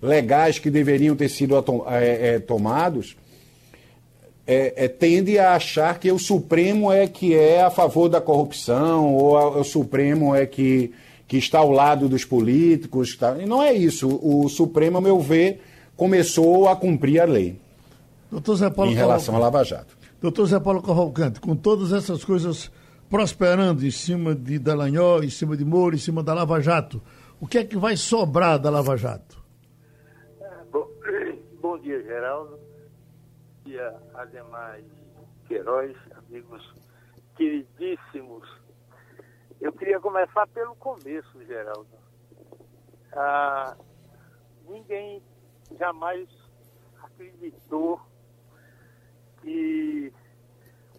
legais que deveriam ter sido é, é, tomados, é, é, tende a achar que o Supremo é que é a favor da corrupção, ou a, o Supremo é que, que está ao lado dos políticos. Tá? E não é isso. O Supremo, a meu ver, começou a cumprir a lei. Doutor Zé Paulo em relação à Lava Jato. Doutor Zé Paulo Cavalcante, com todas essas coisas prosperando em cima de Dallagnol, em cima de Moro, em cima da Lava Jato, o que é que vai sobrar da Lava Jato? Dia, Geraldo. Bom dia, Ademais Queiroz, amigos queridíssimos. Eu queria começar pelo começo, Geraldo. Ah, ninguém jamais acreditou que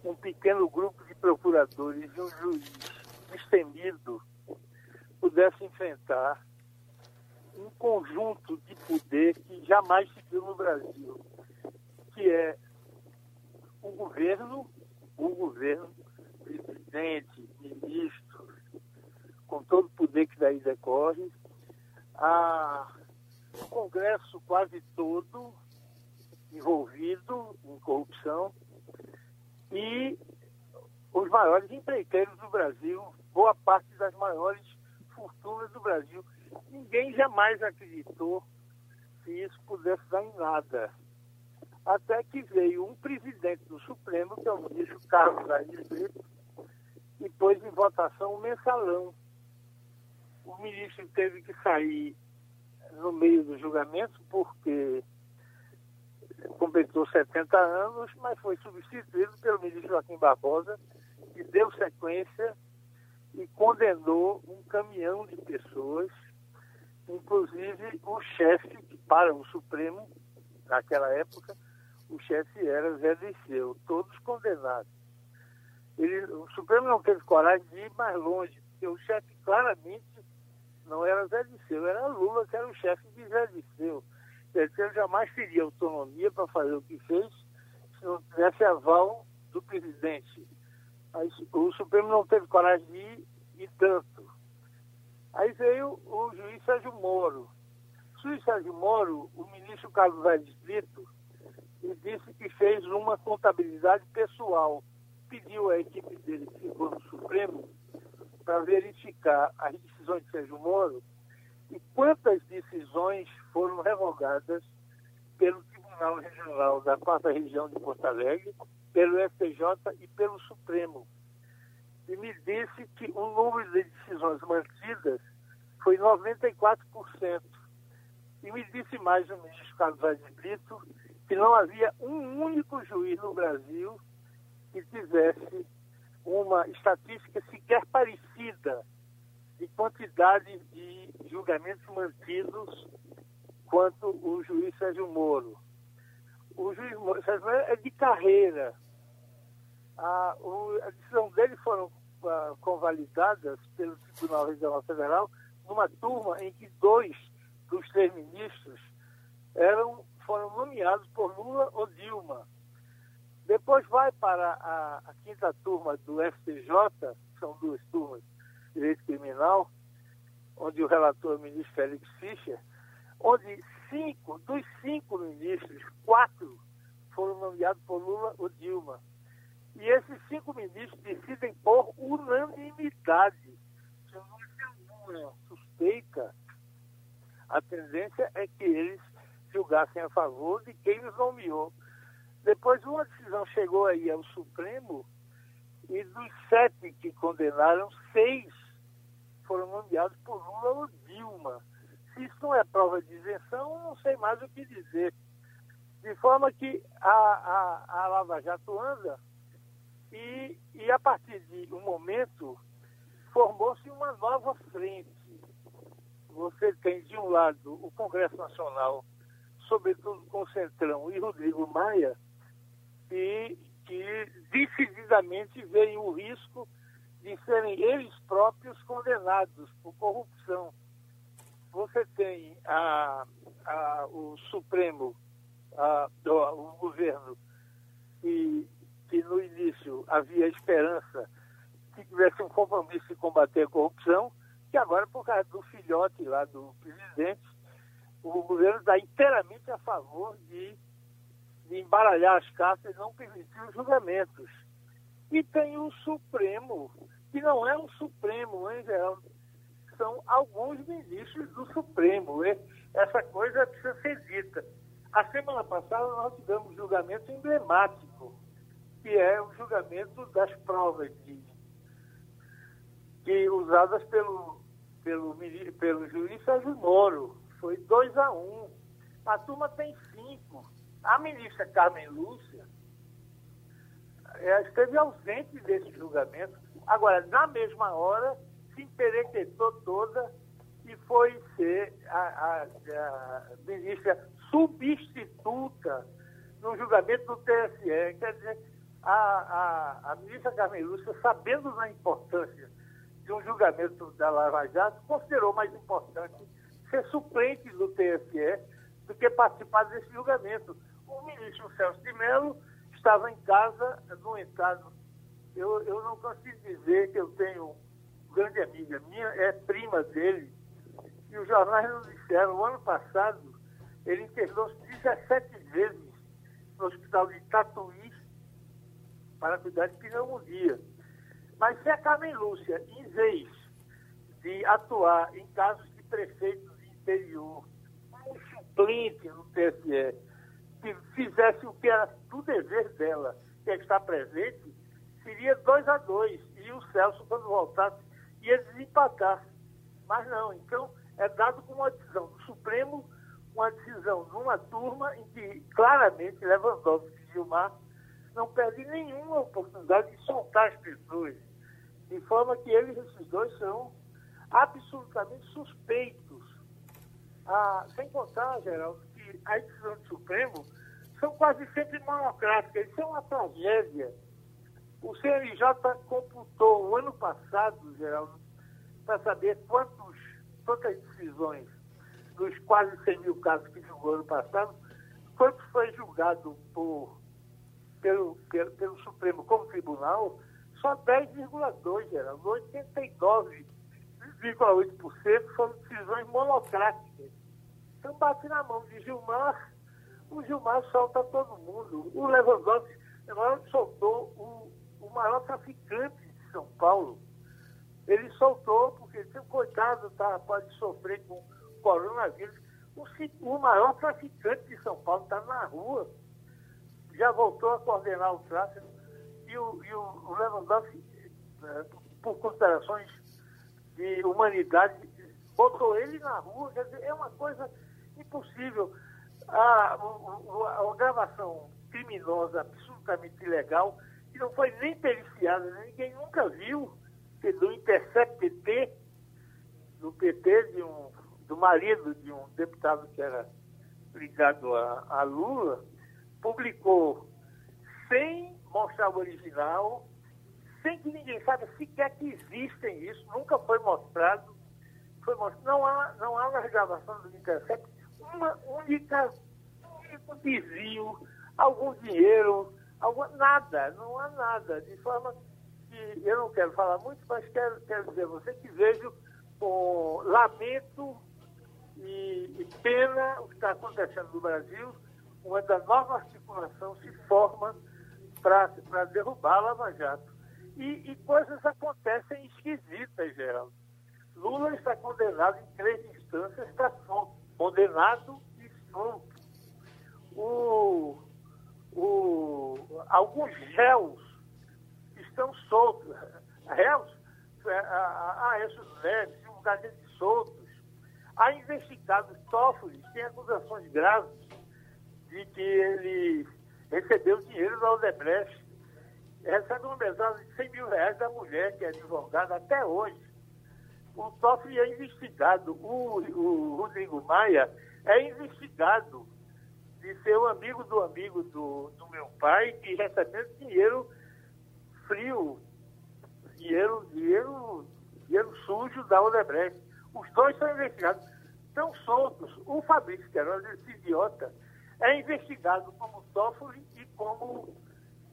um pequeno grupo de procuradores e um juiz destemido pudesse enfrentar um conjunto de poder que jamais se viu no Brasil, que é o governo, o governo, presidente, ministros, com todo o poder que daí decorre, a, o Congresso quase todo envolvido em corrupção e os maiores empreiteiros do Brasil, boa parte das maiores fortunas do Brasil. Ninguém jamais acreditou que isso pudesse dar em nada. Até que veio um presidente do Supremo, que é o ministro Carlos Aires Brito, e pôs em votação o mensalão. O ministro teve que sair no meio do julgamento, porque completou 70 anos, mas foi substituído pelo ministro Joaquim Barbosa, que deu sequência e condenou um caminhão de pessoas, inclusive o chefe, para o Supremo, naquela época, o chefe era Zé Disseu, todos condenados. Ele, o Supremo não teve coragem de ir mais longe, porque o chefe claramente não era Zé Disseu, era Lula que era o chefe de Zé Disseu ele jamais teria autonomia para fazer o que fez se não tivesse aval do presidente. Aí, o Supremo não teve coragem de ir tanto. Aí veio o juiz Sérgio Moro. O juiz Sérgio Moro, o ministro Carlos Aires Brito, e disse que fez uma contabilidade pessoal. Pediu à equipe dele que ficou no Supremo para verificar as decisões de Sérgio Moro e quantas decisões foram revogadas pelo Tribunal Regional da Quarta Região de Porto Alegre, pelo STJ e pelo Supremo. E me disse que o número de decisões mantidas foi 94%. E me disse mais o ministro Carlos Vaz Brito que não havia um único juiz no Brasil que tivesse uma estatística sequer parecida de quantidade de julgamentos mantidos quanto o juiz Sérgio Moro. O juiz Sérgio Moro é de carreira. A, o, a decisão dele foram convalidadas pelo Tribunal Regional Federal numa turma em que dois dos três ministros eram, foram nomeados por Lula ou Dilma. Depois vai para a, a quinta turma do FTJ, são duas turmas, Direito Criminal, onde o relator é o ministro Félix Fischer, onde cinco, dos cinco ministros, quatro foram nomeados por Lula ou Dilma. E esses cinco ministros decidem por unanimidade. Se não é suspeita, a tendência é que eles julgassem a favor de quem os nomeou. Depois uma decisão chegou aí ao Supremo e dos sete que condenaram, seis foram nomeados por Lula ou Dilma. Se isso não é prova de isenção, não sei mais o que dizer. De forma que a, a, a Lava Jato anda e, e a partir de um momento formou-se uma nova frente. Você tem, de um lado, o Congresso Nacional, sobretudo com Centrão e Rodrigo Maia, que, que decididamente veem o risco de serem eles próprios condenados por corrupção. Você tem a, a, o Supremo, a, o governo, que, que no início havia esperança que tivesse um compromisso de combater a corrupção, que agora, por causa do filhote lá do presidente, o governo está inteiramente a favor de, de embaralhar as cartas e não permitir os julgamentos. E tem o Supremo, que não é um Supremo, em geral, são alguns ministros do Supremo. Essa coisa precisa ser dita. A semana passada nós tivemos um julgamento emblemático, que é o julgamento das provas de, que usadas pelo, pelo, pelo juiz Sérgio Moro. Foi 2 a 1 um. A turma tem cinco. A ministra Carmen Lúcia esteve ausente desse julgamento. Agora, na mesma hora, se emperequetou toda e foi ser a, a, a ministra substituta no julgamento do TSE. Quer dizer, a, a, a ministra Carmen Lúcia, sabendo da importância de um julgamento da Lava Jato, considerou mais importante ser suplente do TSE do que participar desse julgamento. O ministro Celso de Mello estava em casa, no entrado. Eu, eu não consigo dizer que eu tenho grande amiga minha, é prima dele, e os jornais nos disseram, o ano passado, ele internou-se 17 vezes no hospital de Tatuí para cuidar de pneumonia. Mas se a Carmen Lúcia, em vez de atuar em casos de prefeitos de interior, um suplente no TSE, que fizesse o que era do dever dela, que é estar presente, seria 2 a 2 E o Celso, quando voltasse, ia desempatar. Mas não, então é dado como uma decisão do Supremo, uma decisão numa turma em que claramente Lewandowski e Gilmar não perdem nenhuma oportunidade de soltar as pessoas, de forma que eles, esses dois, são absolutamente suspeitos. Ah, sem contar, Geraldo, que as decisões do Supremo são quase sempre monocráticas, isso é uma tragédia. O CNJ computou o ano passado, Geraldo, para saber quantos, quantas decisões dos quase 100 mil casos que julgou ano passado, quanto foi julgado por, pelo, pelo, pelo Supremo como tribunal, só 10,2, Geraldo. 89,8% foram decisões monocráticas. Então bate na mão de Gilmar, o Gilmar solta todo mundo. O Lewandowski agora soltou o, o maior traficante de São Paulo, ele soltou, porque se o coitado tá, pode sofrer com coronavírus. O, o maior traficante de São Paulo está na rua. Já voltou a coordenar o tráfego. E o, e o Lewandowski, é, por considerações de humanidade, botou ele na rua. Quer dizer, é uma coisa impossível. A, a, gravação criminosa, absolutamente ilegal, que não foi nem periciada, ninguém nunca viu do Intercept PT, do PT, de um, do marido de um deputado que era ligado a, a Lula, publicou sem mostrar o original, sem que ninguém saiba sequer que existem isso, nunca foi mostrado. Foi mostrado. Não, há, não há nas gravações do Intercept uma única, um único desvio, algum dinheiro, algum, nada, não há nada, de forma que eu não quero falar muito, mas quero, quero dizer a você que vejo com lamento e, e pena o que está acontecendo no Brasil, quando a nova articulação se forma para derrubar a Lava Jato. E, e, coisas acontecem esquisitas, Geraldo. Lula está condenado em três instâncias para solto. Condenado e solto. O, o, alguns réus estão soltos. Réus, Aécio Neves e um bocadinho de soltos. Há investigados Toffoli, tem acusações graves de que ele recebeu dinheiro da Odebrecht. Recebe uma mesada de 100 mil reais da mulher, que é advogada, até hoje. O Toffoli é investigado. O, o Rodrigo Maia é investigado de ser um amigo do amigo do, do meu pai, que recebeu dinheiro frio, dinheiro, dinheiro, dinheiro sujo da Odebrecht. Os dois são investigados, estão soltos. O Fabrício Queiroz, esse idiota, é investigado como Toffoli e como,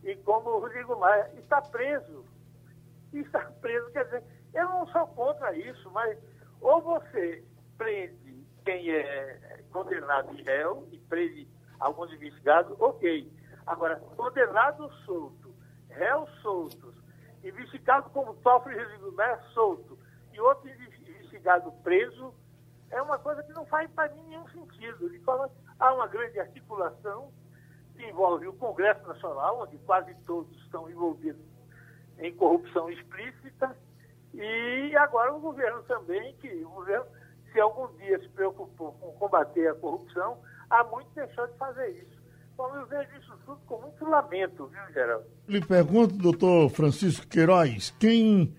e como Rodrigo Maia. Está preso. Está preso, quer dizer, eu não sou contra isso, mas ou você prende quem é condenado e réu e preso alguns investigados, ok. Agora, condenado solto, réu soltos, investigado como Toffoli Regimé solto e outro investigado preso, é uma coisa que não faz para mim nenhum sentido. Ele fala, há uma grande articulação que envolve o Congresso Nacional, onde quase todos estão envolvidos em corrupção explícita, e agora o governo também, que o governo, se algum dia se preocupou com combater a corrupção, há muito deixou de fazer isso. Então eu vejo isso tudo com muito lamento, viu, Geraldo? Lhe pergunto, doutor Francisco Queiroz, quem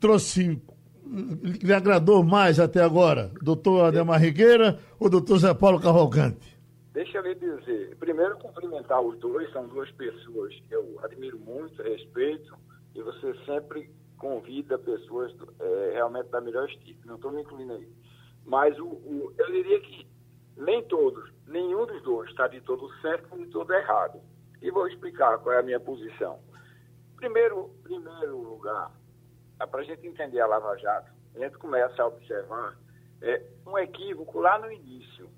trouxe, lhe agradou mais até agora, doutor Ademar Rigueira ou doutor Zé Paulo Cavalcante? Deixa eu lhe dizer, primeiro cumprimentar os dois, são duas pessoas que eu admiro muito, respeito, e você sempre convida pessoas é, realmente da melhor estirpe, não estou me incluindo aí. Mas o, o, eu diria que nem todos, nenhum dos dois está de todo certo nem de todo errado. E vou explicar qual é a minha posição. Primeiro, primeiro lugar, para a gente entender a Lava Jato, a gente começa a observar é, um equívoco lá no início.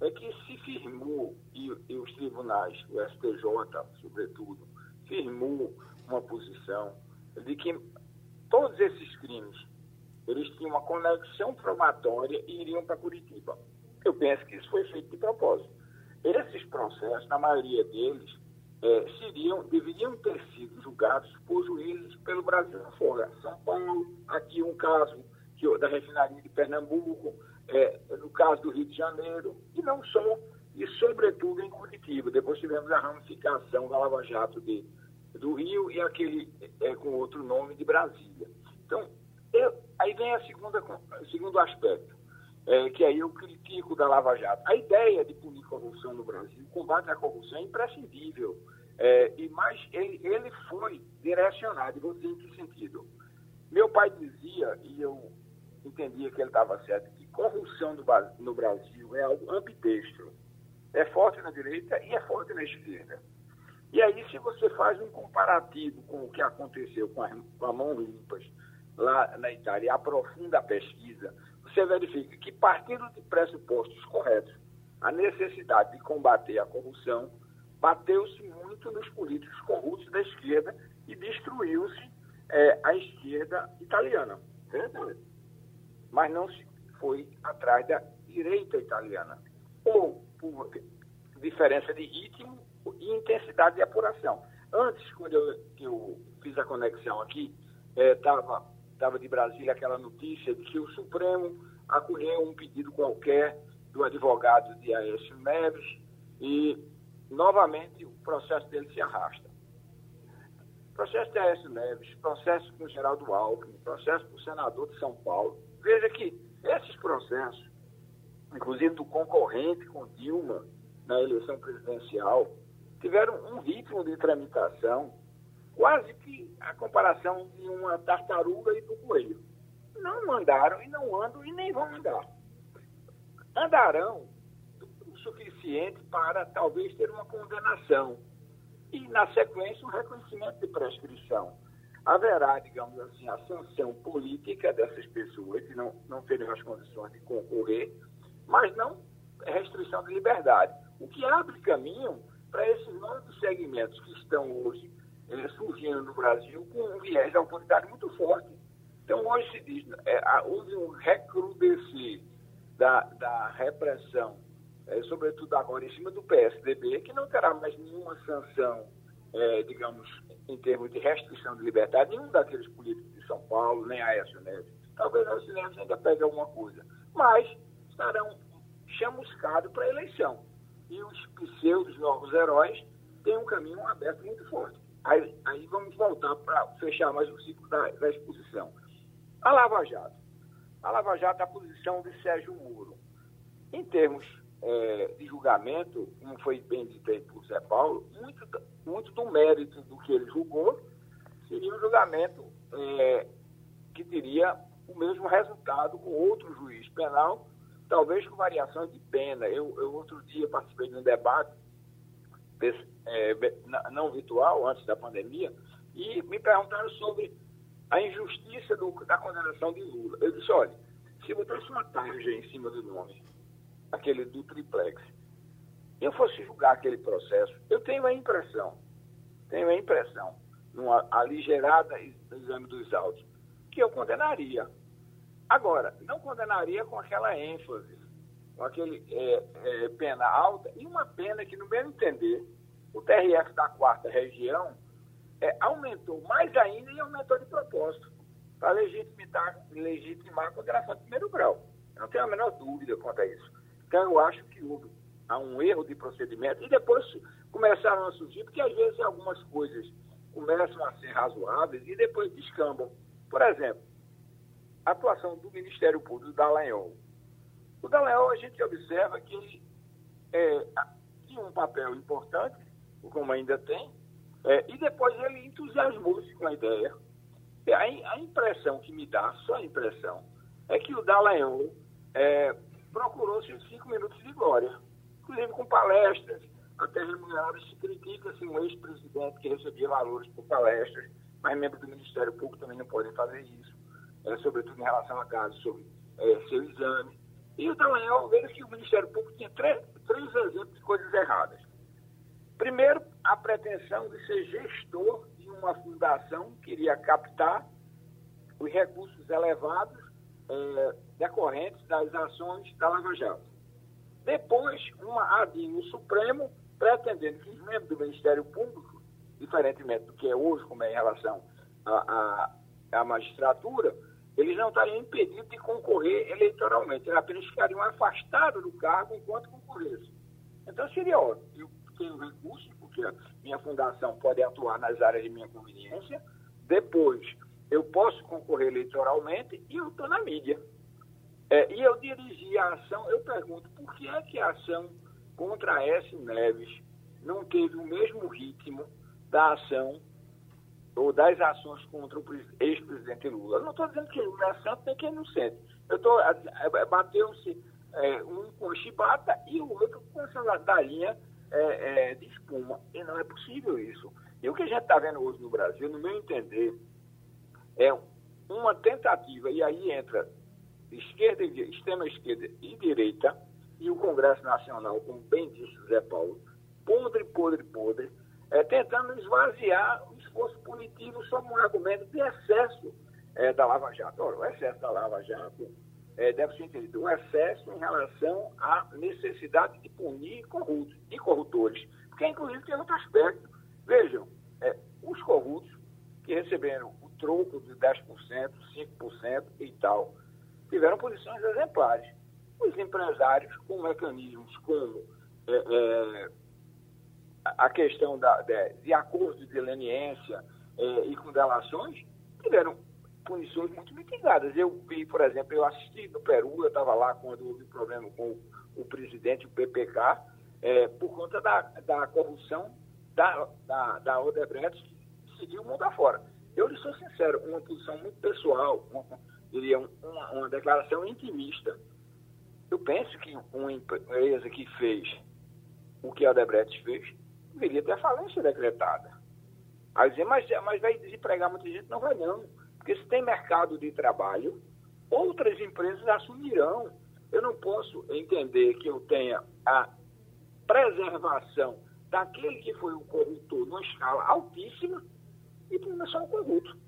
É que se firmou, e, e os tribunais, o STJ, sobretudo, firmou uma posição de que todos esses crimes eles tinham uma conexão probatória e iriam para Curitiba. Eu penso que isso foi feito de propósito. Esses processos, na maioria deles, é, seriam, deveriam ter sido julgados por juízes pelo Brasil fora. São Paulo, aqui um caso que, da refinaria de Pernambuco, é, no caso do Rio de Janeiro, e não só, e sobretudo em Curitiba. Depois tivemos a ramificação da Lava Jato de, do Rio e aquele é, com outro nome de Brasília. Então, eu, aí vem a segunda, o segundo aspecto é, que aí eu critico da Lava Jato. A ideia de punir corrupção no Brasil, o combate à corrupção é imprescindível. É, e mais ele, ele foi direcionado, dizer em que sentido. Meu pai dizia, e eu entendia que ele estava certo, que corrupção no, no Brasil é algo ambidestro. É forte na direita e é forte na esquerda. E aí, se você faz um comparativo com o que aconteceu com a, com a mão limpas lá na Itália aprofunda a pesquisa, você verifica que, partindo de pressupostos corretos, a necessidade de combater a corrupção bateu-se muito nos políticos corruptos da esquerda e destruiu-se é, a esquerda italiana. Verdade. Mas não se foi atrás da direita italiana. Ou por diferença de ritmo e intensidade de apuração. Antes, quando eu, eu fiz a conexão aqui, estava é, estava de Brasília aquela notícia de que o Supremo acolheu um pedido qualquer do advogado de Aécio Neves e, novamente, o processo dele se arrasta. Processo de Aécio Neves, processo com o Geraldo Alckmin, processo com o senador de São Paulo. Veja que esses processos, inclusive do concorrente com Dilma na eleição presidencial, tiveram um ritmo de tramitação quase que a comparação de uma tartaruga e do coelho. Não andaram e não andam e nem vão andar. Andarão o suficiente para talvez ter uma condenação e, na sequência, um reconhecimento de prescrição. Haverá, digamos assim, a sanção política dessas pessoas que não, não terem as condições de concorrer, mas não restrição de liberdade. O que abre caminho para esses novos segmentos que estão hoje eh, surgindo no Brasil com um viés autoridade muito forte. Então, hoje se diz, é, houve um recrudescer da, da repressão, é, sobretudo agora em cima do PSDB, que não terá mais nenhuma sanção, é, digamos, em termos de restrição de liberdade, nenhum daqueles políticos de São Paulo, nem Aécio Neves. Talvez Aécio Neves ainda pegue alguma coisa, mas estarão chamuscados para a eleição. E os pseudos novos heróis têm um caminho aberto muito forte. Aí, aí vamos voltar para fechar mais o ciclo da, da, exposição. A Lava Jato. A Lava Jato é a posição de Sérgio Moro. Em termos é, de julgamento, como foi bem dito aí por Zé Paulo, muito, muito do mérito do que ele julgou seria um julgamento é, que teria o mesmo resultado com outro juiz penal, talvez com variações de pena. Eu, eu outro dia participei de um debate é, não virtual, antes da pandemia, e me perguntaram sobre a injustiça do, da condenação de Lula. Eu disse, olha, se botasse uma tarja em cima do nome aquele do triplex, eu fosse julgar aquele processo, eu tenho a impressão, tenho a impressão, numa aligerada exame dos autos, que eu condenaria. Agora, não condenaria com aquela ênfase, com aquele é, é, pena alta, e uma pena que, no meu entender, o TRF da quarta região é, aumentou mais ainda e aumentou de propósito para legitimar, legitimar a condenação de primeiro grau. Eu não tenho a menor dúvida quanto a isso. Então, eu acho que houve há um erro de procedimento e depois começaram a surgir, porque às vezes algumas coisas começam a ser razoáveis e depois descambam. Por exemplo, a atuação do Ministério Público, do Dallagnol. O Dallagnol, a gente observa que ele é, tinha um papel importante, como ainda tem, é, e depois ele entusiasmou-se com a ideia. A, a, impressão que me dá, só a impressão, é que o Dallagnol é, procurou seus cinco minutos de glória, inclusive com palestras, até remuneradas, se critica assim, um ex-presidente que recebia valores por palestras, mas membros do Ministério Público também não podem fazer isso, é, sobretudo em relação a casos sobre é, seu exame. E o Dallagnol, vejo que o Ministério Público tinha três, três exemplos de coisas erradas. Primeiro, a pretensão de ser gestor de uma fundação que iria captar os recursos elevados é, decorrentes das ações da Lava Jato. Depois, uma ADI no Supremo, pretendendo que os membros do Ministério Público, diferentemente do que é hoje, como é em relação à, magistratura, eles não estariam impedidos de concorrer eleitoralmente, eles apenas ficariam afastados do cargo enquanto concorressem. Então seria ótimo. Eu tenho recursos, a minha fundação pode atuar nas áreas de minha conveniência. Depois, eu posso concorrer eleitoralmente e eu estou na mídia. É, e eu dirigi a ação, eu pergunto, por que é que a ação contra a S. Neves não teve o mesmo ritmo da ação ou das ações contra o ex-presidente Lula? Eu não estou dizendo que Lula é santo nem que é inocente. Eu estou bateu-se é, um com chibata e o outro com essa ladarinha é, é, de espuma. E não é possível isso. E o que a gente está vendo hoje no Brasil, no meu entender, é uma tentativa, e aí entra esquerda, extrema esquerda e direita, e o Congresso Nacional, como bem disse Zé Paulo, podre, podre, podre, é, tentando esvaziar o esforço punitivo sob um argumento de excesso é, da Lava Jato. Ora, o excesso da Lava Jato é, deve ser entendido um excesso em relação à necessidade de punir corruptos e corruptores, porque inclusive tem outro aspecto. Vejam, é, os corruptos que receberam o troco de 10%, 5% e tal, tiveram posições exemplares. Os empresários, com mecanismos como é, é, a questão da, de, de acordo de leniência é, e com delações, tiveram punições muito mitigadas. Eu vi, por exemplo, eu assisti no Peru, eu estava lá quando houve problema com o, presidente, o PPK, é, por conta da, da corrupção da, da, da Odebrecht, que seguiu o mundo afora. Eu lhe sou sincero, uma posição muito pessoal, uma, diria uma, uma declaração intimista. Eu penso que uma empresa que fez o que a Odebrecht fez, deveria ter falência decretada. Aí dizer, mas, mas vai desempregar muita gente? Não vai não. Porque se tem mercado de trabalho, outras empresas assumirão. Eu não posso entender que eu tenha a preservação daquele que foi o corruptor numa escala altíssima e por só um corrupto.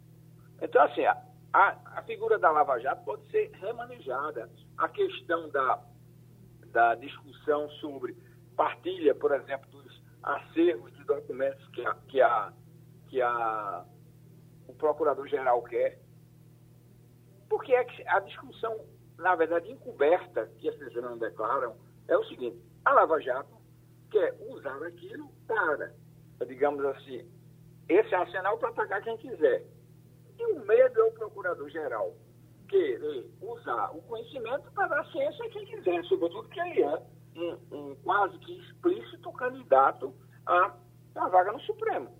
Então, assim, a, a, figura da Lava Jato pode ser remanejada. A questão da, da discussão sobre partilha, por exemplo, dos acervos de documentos que a, que a, que a o procurador-geral quer. Porque é que a discussão, na verdade, encoberta, que pessoas não declaram, é o seguinte: a Lava Jato quer usar aquilo para, digamos assim, esse arsenal para atacar quem quiser. E o medo é o procurador-geral querer usar o conhecimento para dar ciência a quem quiser, sobretudo que ele é um, um quase que explícito candidato a, a vaga no Supremo.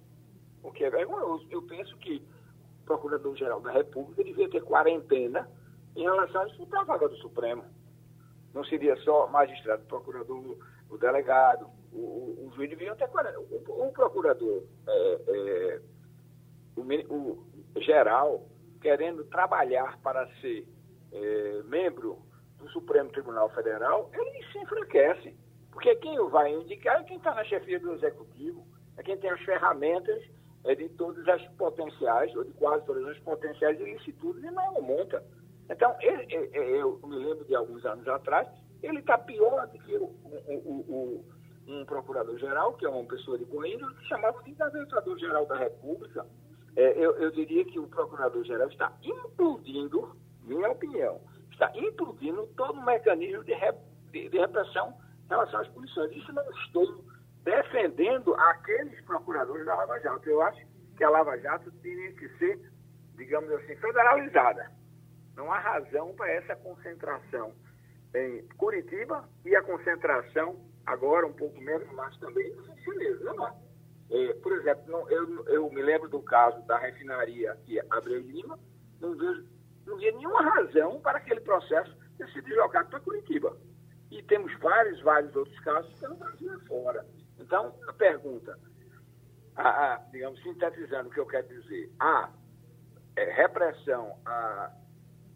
O que é vergonhoso. Eu penso que Procurador-Geral da República devia ter quarentena em relação a disputar a vaga do Supremo. Não seria só magistrado, procurador, o delegado, o, o, o juiz deviam ter quarentena. O, o procurador, é, é, o, o, geral, querendo trabalhar para ser é, membro do Supremo Tribunal Federal, ele se enfraquece. Porque quem o vai indicar é quem está na chefia do Executivo, é quem tem as ferramentas é, de todas as potenciais, ou de quase todas as potenciais ilicitudes, e não monta. Então, ele, eu me lembro de alguns anos atrás, ele está pior do que o, o, o, um procurador-geral, que é uma pessoa de boa índole, que chamava de gavetador-geral da República. É, eu, eu diria que o procurador-geral está implodindo, minha opinião, está implodindo todo o mecanismo de, de, de repressão em relação às punições. Isso não estou defendendo aqueles procuradores da Lava Jato. Eu acho que a Lava Jato teria que ser, digamos assim, federalizada. Não há razão para essa concentração em Curitiba e a concentração, agora um pouco menos, mas também no Rio Não é? é, por exemplo, não, eu, eu me lembro do caso da refinaria aqui, Abreu Lima, não vejo não havia nenhuma razão para aquele processo ter sido deslocado para Curitiba. E temos vários, vários outros casos pelo Brasil fora. Então, a pergunta, a, a, digamos, sintetizando o que eu quero dizer, a é, repressão, a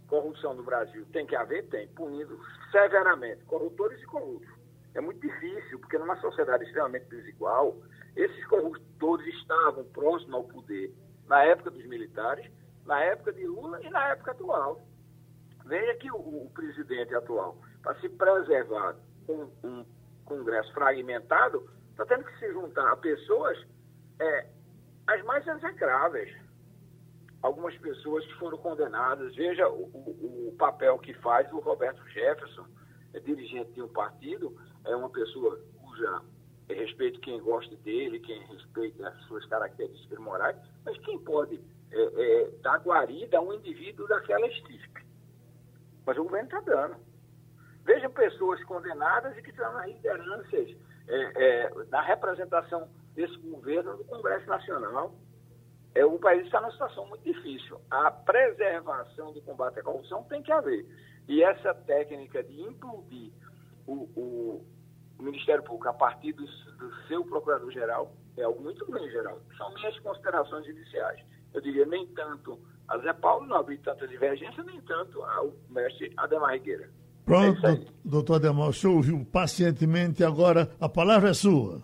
corrupção no Brasil tem que haver? Tem, punindo severamente corruptores e corruptos. É muito difícil, porque numa sociedade extremamente desigual, esses corruptores estavam próximos ao poder na época dos militares, na época de Lula e na época atual. Veja que o, o presidente atual, para se preservar com um Congresso fragmentado, está tendo que se juntar a pessoas é, as mais execráveis. Algumas pessoas que foram condenadas. Veja o, o, o papel que faz o Roberto Jefferson, é dirigente de um partido, é uma pessoa cuja respeito quem gosta dele, quem respeita as suas características morais, mas quem pode é, é, dar guarida a um indivíduo daquela estirpe? Mas o governo está dando. Vejam pessoas condenadas e que estão nas lideranças é, é, na representação desse governo no Congresso Nacional. É, o país está numa situação muito difícil. A preservação do combate à corrupção tem que haver. E essa técnica de implodir o, o, Ministério Público a partir do, do seu procurador-geral é algo muito ruim, geral. São minhas considerações iniciais. Eu diria nem tanto a Zé Paulo, não havia tanta divergência, nem tanto ao mestre Ademar Rigueira. Pronto, é doutor Ademar, o senhor ouviu pacientemente, agora a palavra é sua.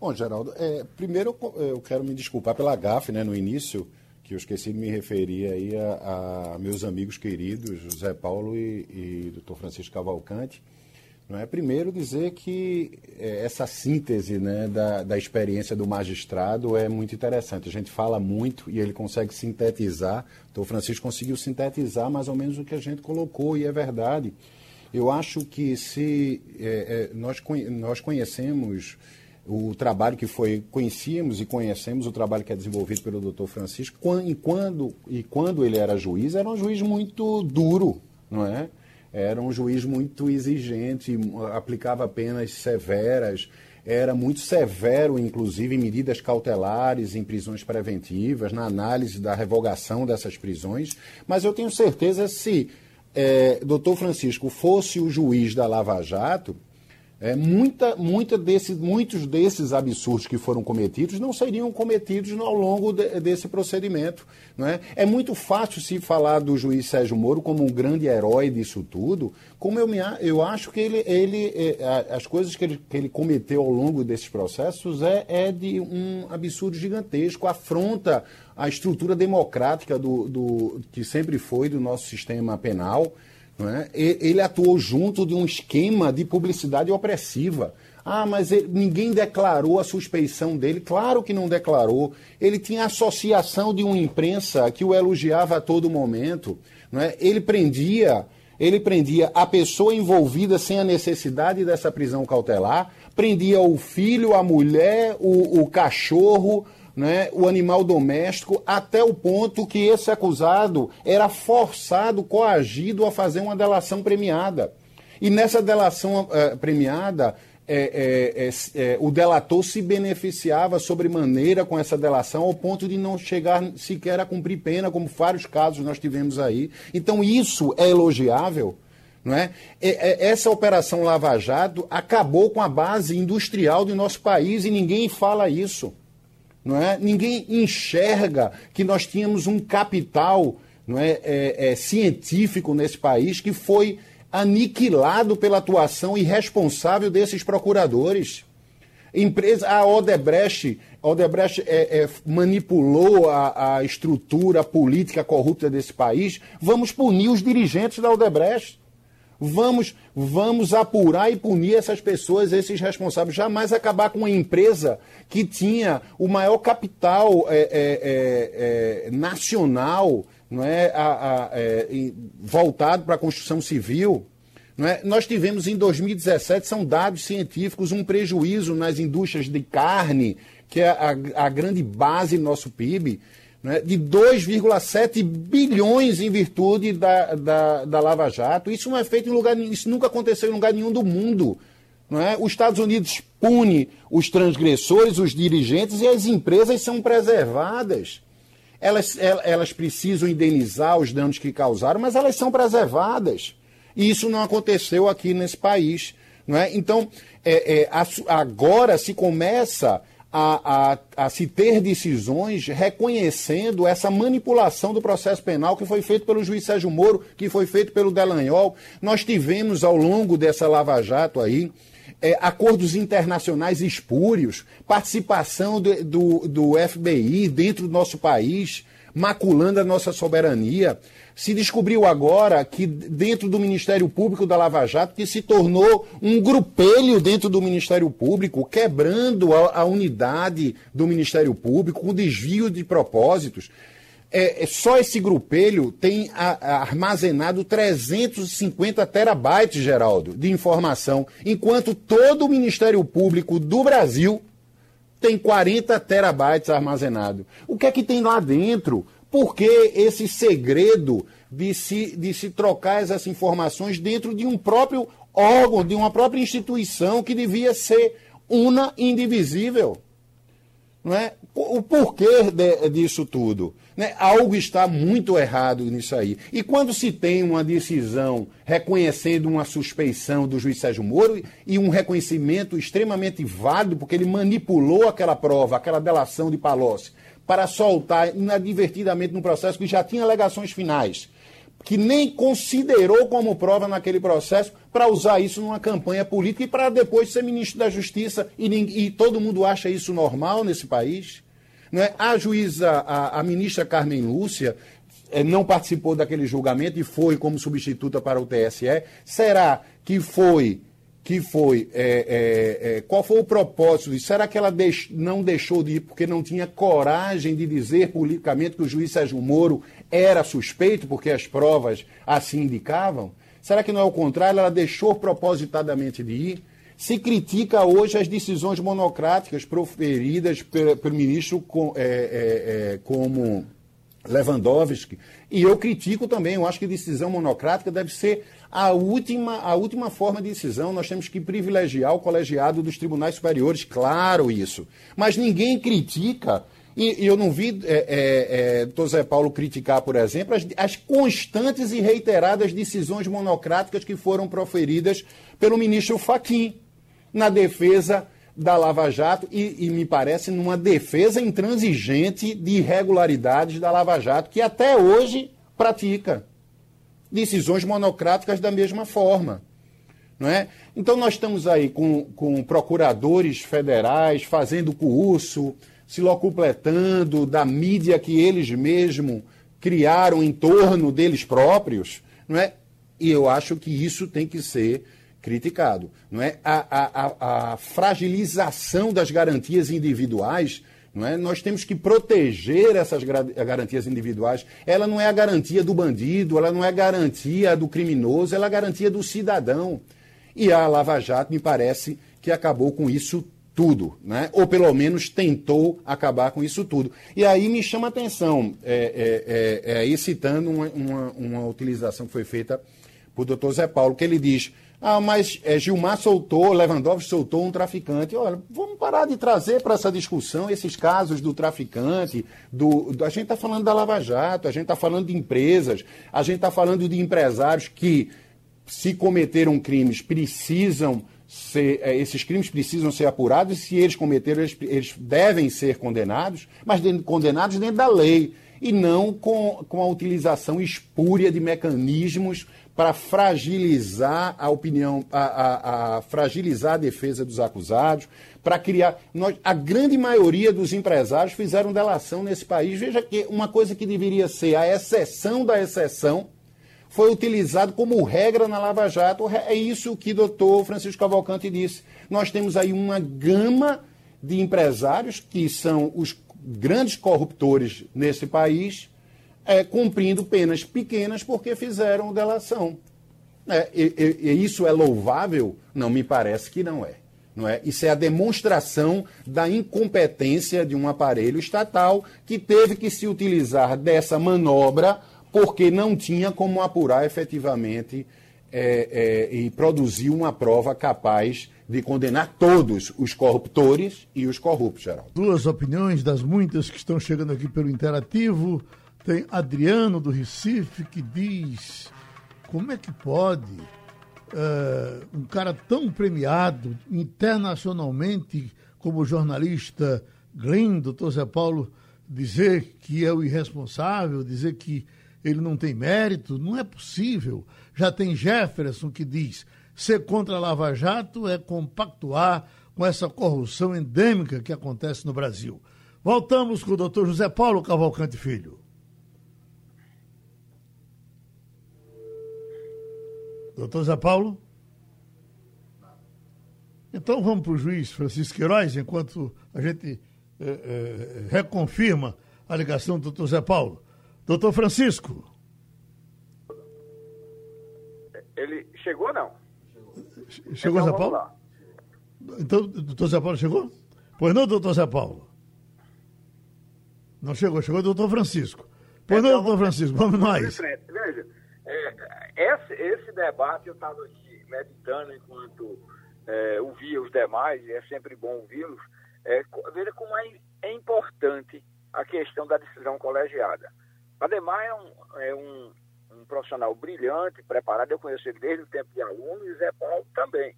Bom, Geraldo, é, primeiro eu quero me desculpar pela gafe né, no início, que eu esqueci de me referir aí a, a meus amigos queridos, José Paulo e, e doutor Francisco Cavalcante. Não é? Primeiro dizer que é, essa síntese né, da, da experiência do magistrado é muito interessante. A gente fala muito e ele consegue sintetizar. Então, o Francisco conseguiu sintetizar mais ou menos o que a gente colocou, e é verdade. Eu acho que se é, é, nós, nós conhecemos o trabalho que foi, conhecíamos e conhecemos o trabalho que é desenvolvido pelo doutor Francisco, e quando, e quando ele era juiz, era um juiz muito duro, não é? Era um juiz muito exigente, aplicava penas severas, era muito severo, inclusive, em medidas cautelares, em prisões preventivas, na análise da revogação dessas prisões. Mas eu tenho certeza, se é, doutor Francisco fosse o juiz da Lava Jato, é, muita, muita desse, muitos desses absurdos que foram cometidos não seriam cometidos ao longo de, desse procedimento. Não é? é muito fácil se falar do juiz Sérgio Moro como um grande herói disso tudo, como eu, me, eu acho que ele, ele é, as coisas que ele, que ele cometeu ao longo desses processos é, é de um absurdo gigantesco, afronta a estrutura democrática do, do, que sempre foi do nosso sistema penal. É? Ele atuou junto de um esquema de publicidade opressiva. Ah, mas ele, ninguém declarou a suspeição dele. Claro que não declarou. Ele tinha associação de uma imprensa que o elogiava a todo momento. Não é? Ele prendia, ele prendia a pessoa envolvida sem a necessidade dessa prisão cautelar, prendia o filho, a mulher, o, o cachorro, né, o animal doméstico, até o ponto que esse acusado era forçado, coagido a fazer uma delação premiada. E nessa delação uh, premiada, é, é, o delator se beneficiava sobremaneira com essa delação, ao ponto de não chegar sequer a cumprir pena, como vários casos nós tivemos aí. Então, isso é elogiável. Não é? Essa operação Lava Jato acabou com a base industrial do nosso país e ninguém fala isso não é? Ninguém enxerga que nós tínhamos um capital não é, é, é científico nesse país que foi aniquilado pela atuação irresponsável desses procuradores. Empresa, a Odebrecht, Odebrecht é, é, manipulou a, a estrutura política corrupta desse país. Vamos punir os dirigentes da Odebrecht. Vamos, vamos apurar e punir essas pessoas, esses responsáveis. Jamais acabar com uma empresa que tinha o maior capital é, é, é, é nacional não é, a, a, é, voltado para a construção civil. É? Nós tivemos em 2017, são dados científicos, um prejuízo nas indústrias de carne, que é a, a grande base do nosso PIB, é? de 2,7 bilhões em virtude da, da, da, Lava Jato. Isso não é feito em lugar isso nunca aconteceu em lugar nenhum do mundo. É? Os Estados Unidos pune os transgressores, os dirigentes, e as empresas são preservadas. Elas, elas precisam indenizar os danos que causaram, mas elas são preservadas. E isso não aconteceu aqui nesse país. Não é? Então, é, é, agora se começa a, a, a, se ter decisões reconhecendo essa manipulação do processo penal que foi feito pelo juiz Sérgio Moro, que foi feito pelo Delanhol. Nós tivemos ao longo dessa Lava Jato aí. É, acordos internacionais espúrios, participação do, do, do FBI dentro do nosso país, maculando a nossa soberania. Se descobriu agora que dentro do Ministério Público da Lava Jato, que se tornou um grupelho dentro do Ministério Público, quebrando a, a unidade do Ministério Público, com desvio de propósitos. É, é, só esse grupelho tem a, a armazenado 350 terabytes, Geraldo, de informação, enquanto todo o Ministério Público do Brasil tem 40 terabytes armazenado. O que é que tem lá dentro? Por que esse segredo de se, de se trocar essas informações dentro de um próprio órgão, de uma própria instituição que devia ser una indivisível? Não é? O porquê de, disso tudo? Né? Algo está muito errado nisso aí. E quando se tem uma decisão reconhecendo uma suspeição do juiz Sérgio Moro e um reconhecimento extremamente válido, porque ele manipulou aquela prova, aquela delação de Palocci, para soltar inadvertidamente no processo que já tinha alegações finais, que nem considerou como prova naquele processo para usar isso numa campanha política e para depois ser ministro da Justiça e, e, todo mundo acha isso normal nesse país. Né? A juíza, a, a ministra Carmen Lúcia, eh, não participou daquele julgamento e foi como substituta para o TSE. Será que foi que foi, é, é, é, qual foi o propósito disso? Será que ela deix, não deixou de ir porque não tinha coragem de dizer politicamente que o juiz Sérgio Moro era suspeito, porque as provas assim indicavam? Será que não é o contrário? Ela deixou propositadamente de ir? Se critica hoje as decisões monocráticas proferidas pelo, pelo ministro com, é, é, é, como Lewandowski. E eu critico também, eu acho que decisão monocrática deve ser a última, a última forma de decisão. Nós temos que privilegiar o colegiado dos tribunais superiores, claro isso. Mas ninguém critica, e, e eu não vi é, é, é, Zé Paulo criticar, por exemplo, as, as constantes e reiteradas decisões monocráticas que foram proferidas pelo ministro Faquim na defesa da Lava Jato e, e, me parece numa defesa intransigente de irregularidades da Lava Jato, que até hoje pratica decisões monocráticas da mesma forma. Não é? Então nós estamos aí com, com procuradores federais fazendo curso, se locupletando da mídia que eles mesmos criaram em torno deles próprios, não é? E eu acho que isso tem que ser criticado. Não é? a, a, a fragilização das garantias individuais não é? Nós temos que proteger essas garantias individuais. Ela não é a garantia do bandido, ela não é a garantia do criminoso, ela é a garantia do cidadão. E a Lava Jato me parece que acabou com isso tudo, né? ou pelo menos tentou acabar com isso tudo. E aí me chama a atenção, é, é, é, é aí citando uma, uma, uma utilização que foi feita por doutor Zé Paulo, que ele diz ah, mas é, Gilmar soltou, Lewandowski soltou um traficante. Olha, vamos parar de trazer para essa discussão esses casos do traficante. Do, do a gente está falando da Lava Jato, a gente está falando de empresas, a gente está falando de empresários que, se cometeram crimes, precisam ser, é, esses crimes precisam ser apurados e se eles cometeram, eles, eles devem ser condenados, mas dentro, condenados dentro da lei e não com, com a utilização espúria de mecanismos para fragilizar a opinião, a, a, a, fragilizar a defesa dos acusados, para criar. Nós, a grande maioria dos empresários fizeram delação nesse país. Veja que uma coisa que deveria ser a exceção da exceção foi utilizado como regra na Lava Jato. É isso que o doutor Francisco Cavalcante disse. Nós temos aí uma gama de empresários que são os grandes corruptores nesse país é, cumprindo penas pequenas porque fizeram delação. É, e, e, isso é louvável? Não, me parece que não é. Não é? Isso é a demonstração da incompetência de um aparelho estatal que teve que se utilizar dessa manobra porque não tinha como apurar efetivamente é, é, e produzir uma prova capaz de condenar todos os corruptores e os corruptos, Geraldo. Duas opiniões das muitas que estão chegando aqui pelo interativo. Tem Adriano do Recife que diz: como é que pode uh, um cara tão premiado internacionalmente como o jornalista Glenn, doutor Zé Paulo, dizer que é o irresponsável, dizer que ele não tem mérito? Não é possível. Já tem Jefferson que diz: ser contra a Lava Jato é compactuar com essa corrupção endêmica que acontece no Brasil. Voltamos com o doutor José Paulo Cavalcante Filho. Doutor Zé Paulo? Então vamos para o juiz Francisco Queiroz, enquanto a gente é, é, reconfirma a ligação do doutor Zé Paulo. Doutor Francisco. Ele chegou não? Chegou então, Zé Paulo? Lá. Então, doutor Zé Paulo chegou? Pois não, doutor Zé Paulo? Não chegou, chegou o doutor Francisco. Pois então, não, doutor Francisco, vamos nós. Veja, é, esse, esse, debate eu estava aqui meditando enquanto é, ouvia os demais, e é sempre bom ouvi-los. É, veja como é, é, importante a questão da decisão colegiada. Ademar é um, é um, um profissional brilhante, preparado, eu conheço ele desde o tempo de aluno, e Zé Paulo também.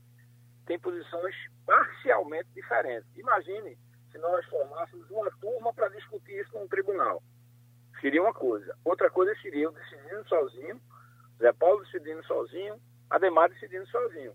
Tem posições parcialmente diferentes. Imagine se nós formássemos uma turma para discutir isso num tribunal. Seria uma coisa. Outra coisa seria eu decidindo sozinho, Zé Paulo decidindo sozinho, Ademar decidindo sozinho.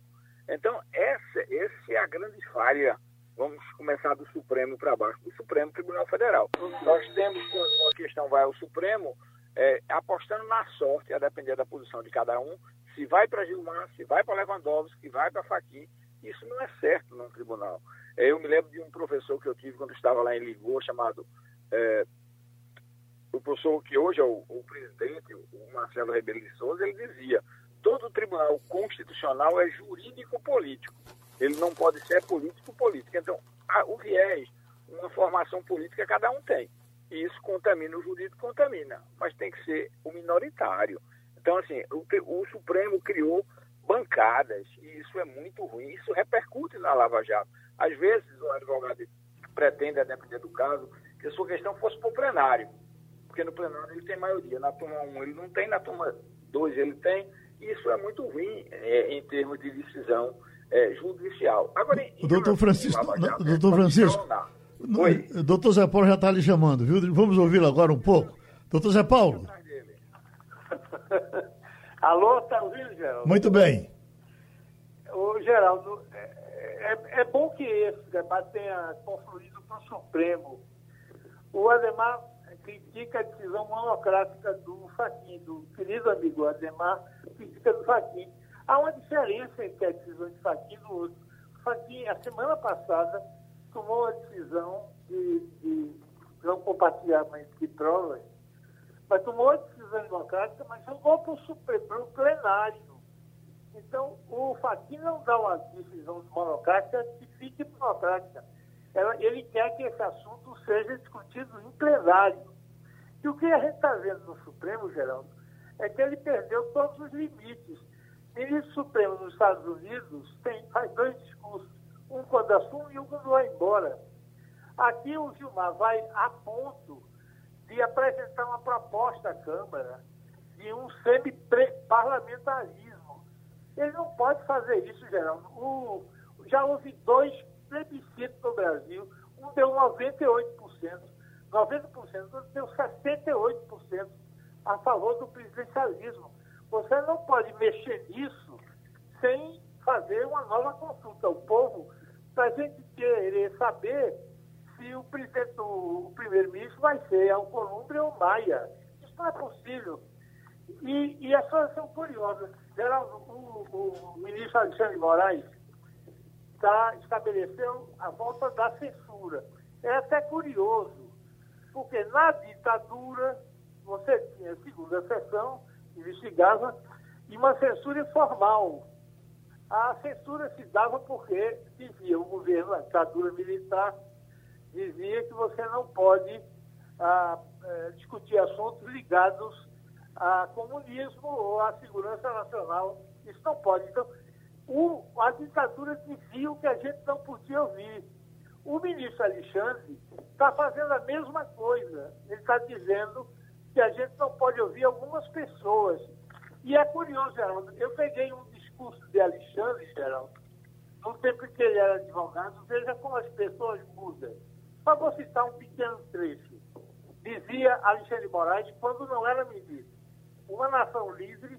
Então, essa, essa é a grande falha. Vamos começar do Supremo para baixo, do Supremo Tribunal Federal. Nós temos, uma questão vai ao Supremo, é, apostando na sorte, a depender da posição de cada um, se vai para Gilmar, se vai para Lewandowski, se vai para Fachin. Isso não é certo no tribunal. É, eu me lembro de um professor que eu tive quando estava lá em Ligou, chamado é, o professor que hoje é o, o presidente, o Marcelo Rebelo de Souza, ele dizia: todo tribunal constitucional é jurídico-político. Ele não pode ser político-político. Então, a, o viés, uma formação política cada um tem. E isso contamina o jurídico, contamina. Mas tem que ser o minoritário. Então, assim, o, o Supremo criou bancadas, e isso é muito ruim. Isso repercute na Lava Jato. Às vezes, o advogado pretende, a depender do caso, que a sua questão fosse para o plenário porque no plenário ele tem maioria. Na turma 1 ele não tem, na turma 2 ele tem. Isso é muito ruim é, em termos de decisão é, judicial. Agora, o doutor Francisco, doutor Francisco, Oi. doutor Zé Paulo já está lhe chamando, viu? Vamos ouvi-lo agora um pouco. Doutor Zé Paulo. Alô, está ouvindo, Geraldo? Muito bem. Ô, Geraldo, é, é, é bom que esse debate tenha confluído para o Supremo. O Ademar critica a decisão monocrática do Fachin, do querido amigo Ademar, crítica do Fachin. Há uma diferença entre a decisão de Fachin e do outro. O Fachin, a semana passada, tomou a decisão de, de não compartilhar mais de provas, mas tomou a decisão democrática, mas jogou para o Supremo plenário. Então, o Fachin não dá uma decisão monocrática que fique monocrática. Ele quer que esse assunto seja discutido em plenário. E o que a gente está vendo no Supremo, Geraldo, é que ele perdeu todos os limites. Ministro Supremo nos Estados Unidos tem, faz dois discursos, um quando assume e um quando vai embora. Aqui o Gilmar vai a ponto de apresentar uma proposta à Câmara de um semi-parlamentarismo. Ele não pode fazer isso, Geraldo. O, já houve dois plebiscitos no Brasil, um deu 98%, 90%, deu 68% a favor do presidencialismo. Você não pode mexer nisso sem fazer uma nova consulta ao povo para a gente querer saber se o o primeiro-ministro vai ser Alcolumbre ou Maia. Isso não é possível. E, e as coisas são curiosas. Geraldo, o, o, o ministro Alexandre Moraes tá, estabeleceu a volta da censura. É até curioso, porque na ditadura você tinha segunda sessão, investigava, e uma censura informal. A censura se dava porque dizia o governo, a ditadura militar, dizia que você não pode ah, eh, discutir assuntos ligados a comunismo ou à segurança nacional. Isso não pode. Então, o, a ditadura dizia o que a gente não podia ouvir. O ministro Alexandre está fazendo a mesma coisa. Ele está dizendo que a gente não pode ouvir algumas pessoas. E é curioso, Geraldo, eu peguei um discurso de Alexandre, Geraldo, no tempo que ele era advogado, veja como as pessoas mudam. Só vou citar um pequeno trecho. Dizia Alexandre Moraes, quando não era ministro, uma nação livre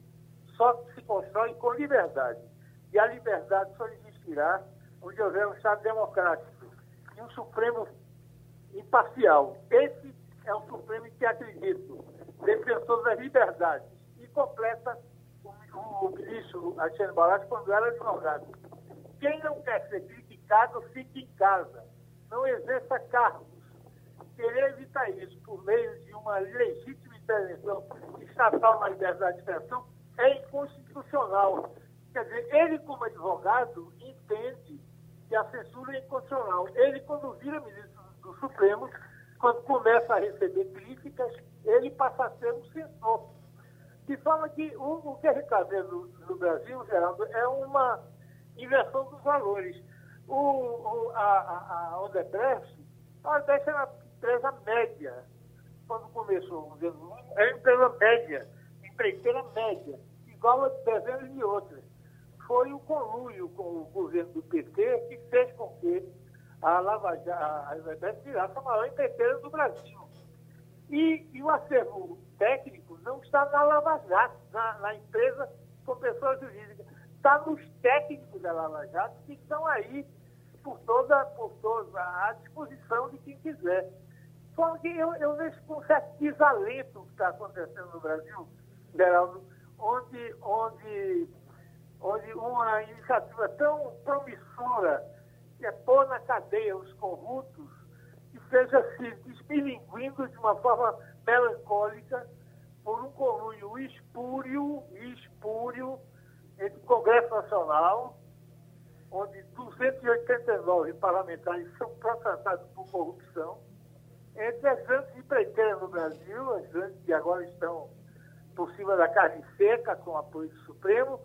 só se constrói com liberdade. E a liberdade só existirá onde houver um Estado democrático um Supremo imparcial. Esse é o Supremo em que acredito, defensor das liberdades. E completa o, o, o ministro Alexandre Balazs quando era advogado. Quem não quer ser criticado, fique em casa. Não exerça cargos. Querer evitar isso por meio de uma legítima intervenção estatal na liberdade de expressão é inconstitucional. Quer dizer, ele, como advogado, entende que a censura é inconstitucional. Ele, quando vira ministro do Supremo, quando começa a receber críticas, ele passa a ser um censor. De forma que o, o que a gente está vendo no Brasil, Geraldo, é uma inversão dos valores. O, o, a, a, Odebrecht, a Odebrecht era uma empresa média. Quando começou o governo é uma empresa média, empreiteira média, igual a dezenas de outras. Foi o conluio com o governo do PT que fez com que a Lava Jato, a virasse a maior empreiteira do Brasil. E, e, o acervo técnico não está na Lava Jato, na, na empresa com pessoa jurídica. Está nos técnicos da Lava Jato que estão aí por toda, por toda à disposição de quem quiser. Só que eu, eu vejo com certo desalento o que está acontecendo no Brasil, Geraldo, onde, onde, onde uma iniciativa tão promissora que é pôr na cadeia os corruptos, que esteja se desmilinguindo de uma forma melancólica por um conluio espúrio, espúrio entre o Congresso Nacional, onde 289 parlamentares são processados por corrupção, entre as grandes empreiteiras no Brasil, as grandes que agora estão por cima da carne seca com apoio do Supremo,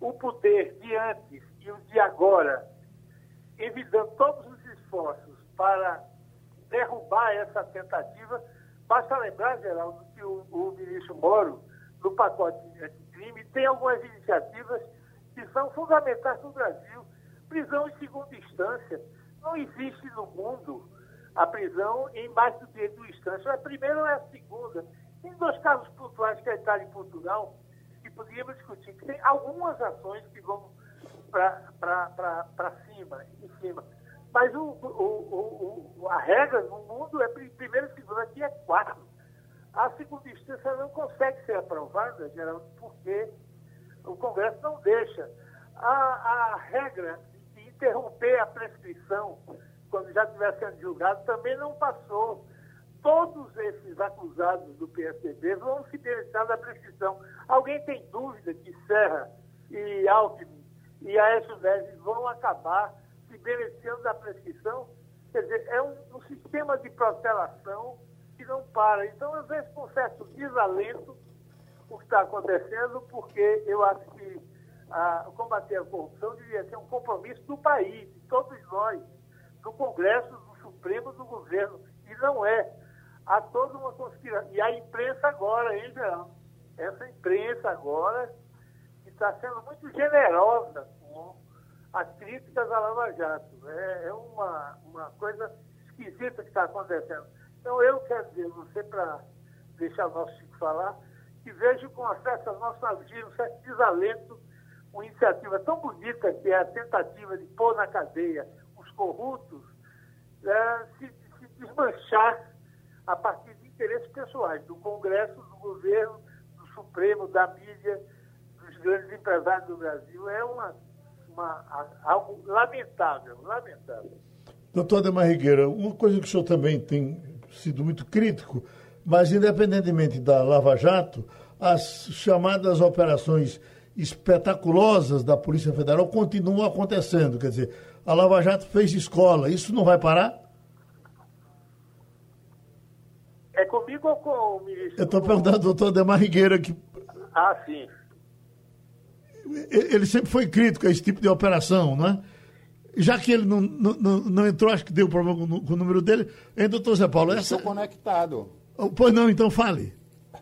o poder de antes e o de agora evitando todos os esforços para derrubar essa tentativa. Basta lembrar, Geraldo, que o, o ministro Moro, no pacote anticrime, tem algumas iniciativas que são fundamentais no Brasil. Prisão em segunda instância. Não existe no mundo a prisão em mais do que duas instâncias. A primeira ou a segunda. Tem dois casos pontuais que é a Itália e Portugal, podíamos discutir, que tem algumas ações que vão para cima, em cima. Mas o, o, o, a regra no mundo é primeiro e segundo, aqui é quatro. A segunda instância não consegue ser aprovada, Geraldo, porque o Congresso não deixa. A, a regra de interromper a prescrição quando já estiver sendo julgado também não passou. Todos esses acusados do PSDB vão se beneficiar da prescrição. Alguém tem dúvida que Serra e Alckmin e Aécio Neves vão acabar se beneficiando da prescrição. Quer dizer, é um, um sistema de protelação que não para. Então, eu vejo com certo desalento o que está acontecendo, porque eu acho que a, combater a corrupção devia ser um compromisso do país, de todos nós, do Congresso, do Supremo, do governo. E não é. Há toda uma conspiração. E a imprensa agora, hein, geral? Essa imprensa agora está sendo muito generosa com as críticas à Lava Jato. É, é uma, uma coisa esquisita que está acontecendo. Então, eu quero dizer, você, para deixar o nosso Chico falar, e vejo com aos nossos navios um certo desalento uma iniciativa tão bonita que é a tentativa de pôr na cadeia os corruptos, é, se, se desmanchar a partir de interesses pessoais do Congresso, do governo, do Supremo, da mídia, dos grandes empresários do Brasil. É uma, uma, algo lamentável, lamentável. Doutor Ademar Rigueira, uma coisa que o senhor também tem sido muito crítico, mas independentemente da Lava Jato, as chamadas operações espetaculosas da Polícia Federal continuam acontecendo. Quer dizer, a Lava Jato fez escola, isso não vai parar? É comigo ou com o ministro? Eu estou perguntando ao doutor Ademar Rigueira que. Ah, sim. Ele sempre foi crítico a esse tipo de operação, não é? Já que ele não, não, não entrou, acho que deu problema com, com o número dele. Hein, doutor Zé Paulo? Essa... Estou conectado. Oh, pois não, então fale.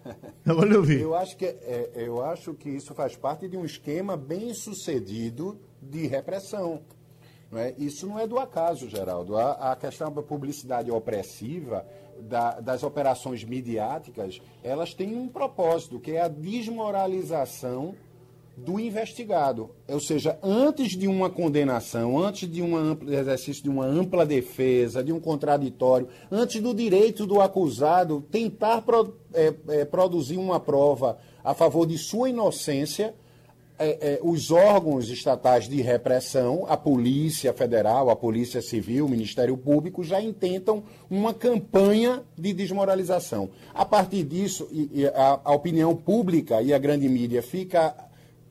Agora eu vi. Eu acho, que, é, eu acho que isso faz parte de um esquema bem sucedido de repressão. Não é? Isso não é do acaso, Geraldo. A, a questão da publicidade opressiva, da, das operações midiáticas, elas têm um propósito, que é a desmoralização do investigado. Ou seja, antes de uma condenação, antes de um exercício de uma ampla defesa, de um contraditório, antes do direito do acusado tentar pro, é, é, produzir uma prova a favor de sua inocência, é, é, os órgãos estatais de repressão, a Polícia Federal, a Polícia Civil, o Ministério Público, já intentam uma campanha de desmoralização. A partir disso, e, e a, a opinião pública e a grande mídia fica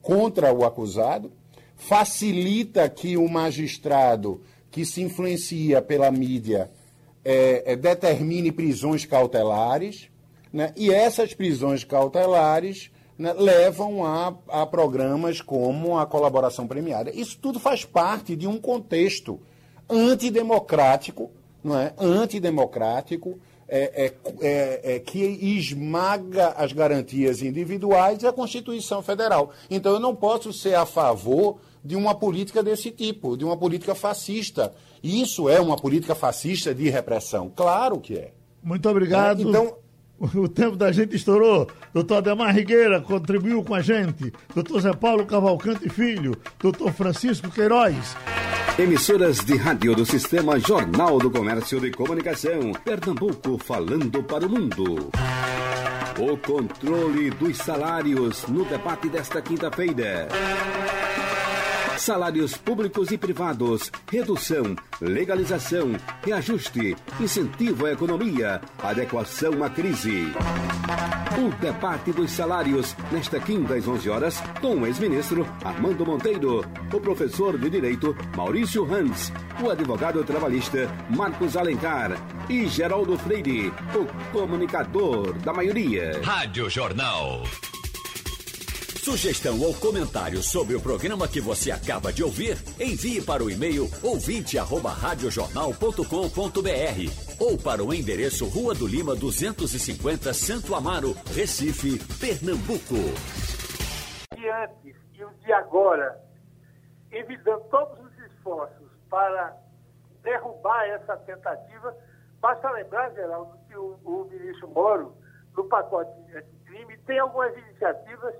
contra o acusado, facilita que o magistrado que se influencia pela mídia é, é, determine prisões cautelares, né? e essas prisões cautelares né, levam a, a programas como a colaboração premiada. Isso tudo faz parte de um contexto antidemocrático, não é? antidemocrático, é, é, é, é, que esmaga as garantias individuais e a Constituição Federal. Então eu não posso ser a favor de uma política desse tipo, de uma política fascista. Isso é uma política fascista de repressão. Claro que é. Muito obrigado. Então, o tempo da gente estourou. Doutor Ademar Rigueira contribuiu com a gente. Doutor Zé Paulo Cavalcante Filho. Doutor Francisco Queiroz. Emissoras de rádio do Sistema Jornal do Comércio de Comunicação. Pernambuco falando para o mundo. O controle dos salários no debate desta quinta-feira salários públicos e privados, redução, legalização, reajuste, incentivo à economia, adequação à crise. O debate dos salários, nesta quinta às 11 horas, com o ex-ministro Armando Monteiro, o professor de Direito Maurício Hans, o advogado trabalhista Marcos Alencar e Geraldo Freire, o comunicador da maioria. Rádio Jornal. Sugestão ou comentário sobre o programa que você acaba de ouvir, envie para o e-mail ouvinte@radiojornal.com.br ou para o endereço Rua do Lima 250, Santo Amaro, Recife, Pernambuco. De antes e o de agora, evitando todos os esforços para derrubar essa tentativa, basta lembrar, Geraldo, que o, o ministro Moro, no pacote de crime, tem algumas iniciativas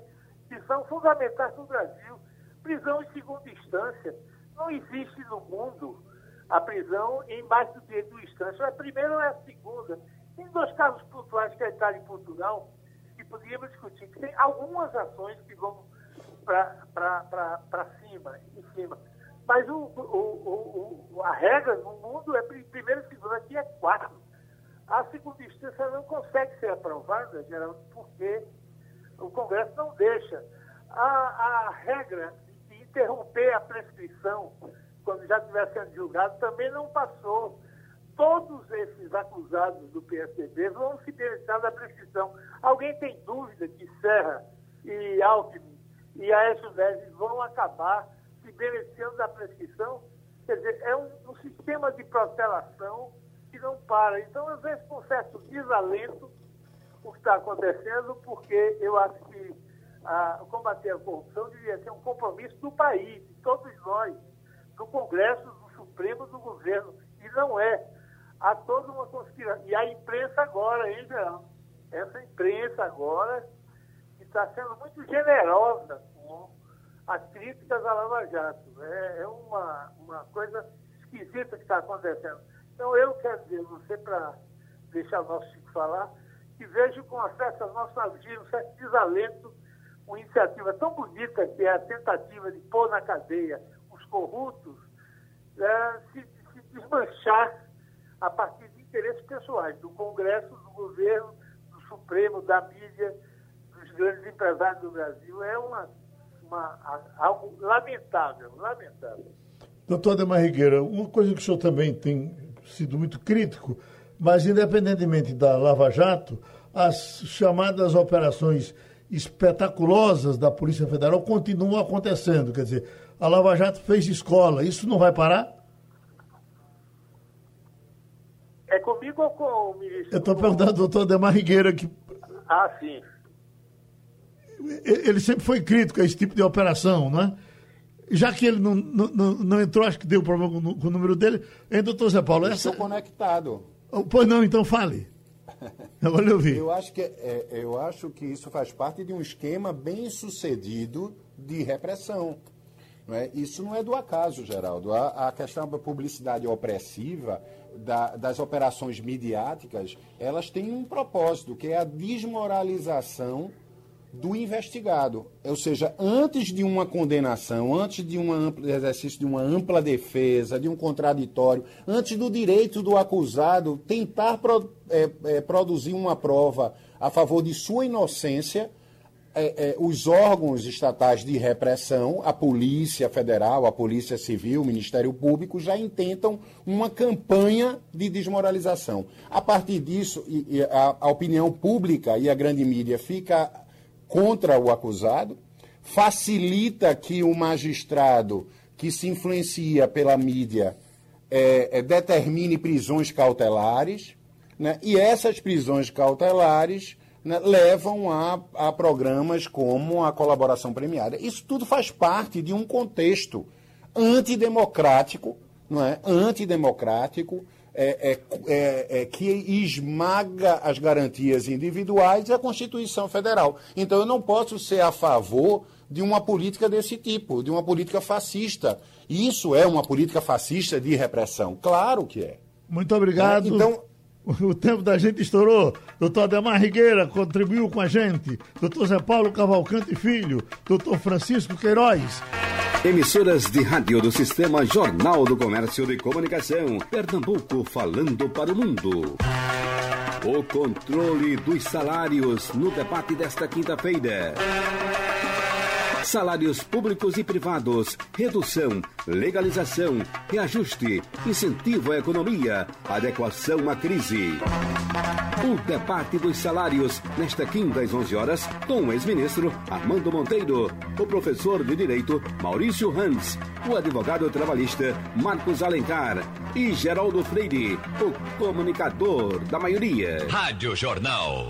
que são fundamentais no Brasil. Prisão em segunda instância. Não existe no mundo a prisão em mais do que duas instâncias. A primeira ou a segunda. Tem dois casos pontuais que é Itália e Portugal, que podíamos discutir, que tem algumas ações que vão para cima, em cima. Mas o, o, o, a regra no mundo é primeira e segunda, aqui é quatro. A segunda instância não consegue ser aprovada, Geraldo, porque o Congresso não deixa. A, a regra de interromper a prescrição quando já estiver sendo julgado também não passou. Todos esses acusados do PSDB vão se beneficiar da prescrição. Alguém tem dúvida que Serra e Alckmin e Aécio Neves vão acabar se beneficiando da prescrição? Quer dizer, é um, um sistema de protelação que não para. Então, às vezes, com certo desalento, o que está acontecendo, porque eu acho que a, combater a corrupção deveria ser um compromisso do país, de todos nós, do Congresso, do Supremo, do governo. E não é. Há toda uma conspiração. E a imprensa agora, hein, Geraldo? Essa imprensa agora está sendo muito generosa com as críticas à Lava Jato. É, é uma, uma coisa esquisita que está acontecendo. Então, eu quero dizer, você, para deixar o nosso Chico falar, que vejo com nosso navio um certo desalento, uma iniciativa tão bonita que é a tentativa de pôr na cadeia os corruptos, é, se, se desmanchar a partir de interesses pessoais do Congresso, do governo, do Supremo, da mídia, dos grandes empresários do Brasil. É uma, uma, algo lamentável, lamentável. Doutor Ademar Rigueira, uma coisa que o senhor também tem sido muito crítico, mas independentemente da Lava Jato, as chamadas operações espetaculosas da Polícia Federal continuam acontecendo. Quer dizer, a Lava Jato fez escola, isso não vai parar? É comigo ou com o ministro? Eu estou perguntando ao doutor Ademar Rigueira que. Ah, sim. Ele sempre foi crítico a esse tipo de operação, não é? Já que ele não, não, não entrou, acho que deu problema com, com o número dele. Hein, doutor Zé Paulo? Essa... Estou conectado. Oh, pois não, então fale. Eu vou lhe ouvir. Eu acho, que, é, eu acho que isso faz parte de um esquema bem sucedido de repressão. Não é? Isso não é do acaso, Geraldo. A, a questão da publicidade opressiva, da, das operações midiáticas, elas têm um propósito, que é a desmoralização do investigado. Ou seja, antes de uma condenação, antes de um exercício de uma ampla defesa, de um contraditório, antes do direito do acusado tentar pro, é, é, produzir uma prova a favor de sua inocência, é, é, os órgãos estatais de repressão, a Polícia Federal, a Polícia Civil, o Ministério Público, já intentam uma campanha de desmoralização. A partir disso, a, a opinião pública e a grande mídia fica contra o acusado, facilita que o magistrado que se influencia pela mídia é, é, determine prisões cautelares, né? e essas prisões cautelares né, levam a, a programas como a colaboração premiada. Isso tudo faz parte de um contexto antidemocrático, não é? antidemocrático, é, é, é, é, que esmaga as garantias individuais e a Constituição Federal. Então, eu não posso ser a favor de uma política desse tipo, de uma política fascista. Isso é uma política fascista de repressão. Claro que é. Muito obrigado. Então, o tempo da gente estourou. Doutor Ademar Rigueira contribuiu com a gente. Doutor Zé Paulo Cavalcante Filho. Doutor Francisco Queiroz. Emissoras de rádio do Sistema Jornal do Comércio de Comunicação. Pernambuco falando para o mundo. O controle dos salários no debate desta quinta-feira. Salários públicos e privados, redução, legalização, reajuste, incentivo à economia, adequação à crise. O debate dos salários, nesta quinta às 11 horas, com o ex-ministro Armando Monteiro, o professor de Direito Maurício Hans, o advogado trabalhista Marcos Alencar e Geraldo Freire, o comunicador da maioria. Rádio Jornal.